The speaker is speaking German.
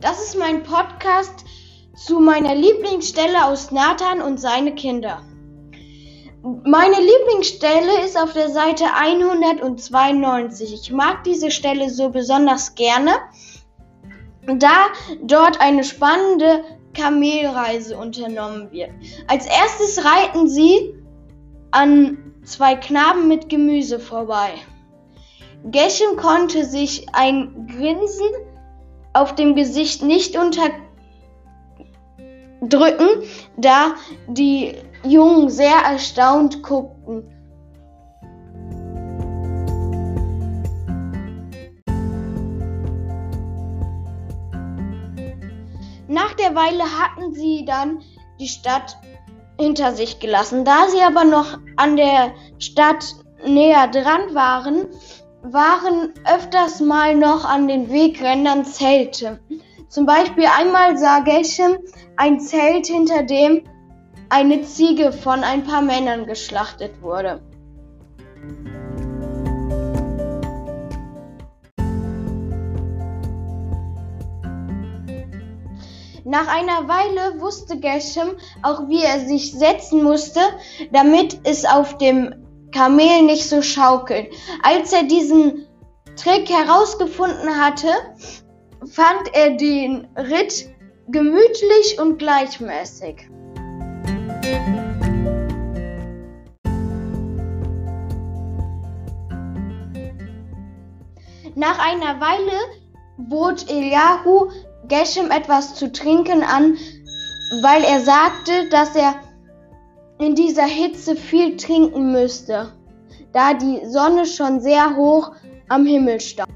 Das ist mein Podcast zu meiner Lieblingsstelle aus Nathan und seine Kinder. Meine Lieblingsstelle ist auf der Seite 192. Ich mag diese Stelle so besonders gerne, da dort eine spannende Kamelreise unternommen wird. Als erstes reiten sie an zwei Knaben mit Gemüse vorbei. Geshem konnte sich ein Grinsen auf dem Gesicht nicht unterdrücken, da die Jungen sehr erstaunt guckten. Nach der Weile hatten sie dann die Stadt hinter sich gelassen. Da sie aber noch an der Stadt näher dran waren, waren öfters mal noch an den Wegrändern Zelte. Zum Beispiel einmal sah Geshem ein Zelt, hinter dem eine Ziege von ein paar Männern geschlachtet wurde. Nach einer Weile wusste Geshem auch, wie er sich setzen musste, damit es auf dem Kamel nicht so schaukelt. Als er diesen Trick herausgefunden hatte, fand er den Ritt gemütlich und gleichmäßig. Nach einer Weile bot Eliahu Geshem etwas zu trinken an, weil er sagte, dass er in dieser Hitze viel trinken müsste, da die Sonne schon sehr hoch am Himmel stand.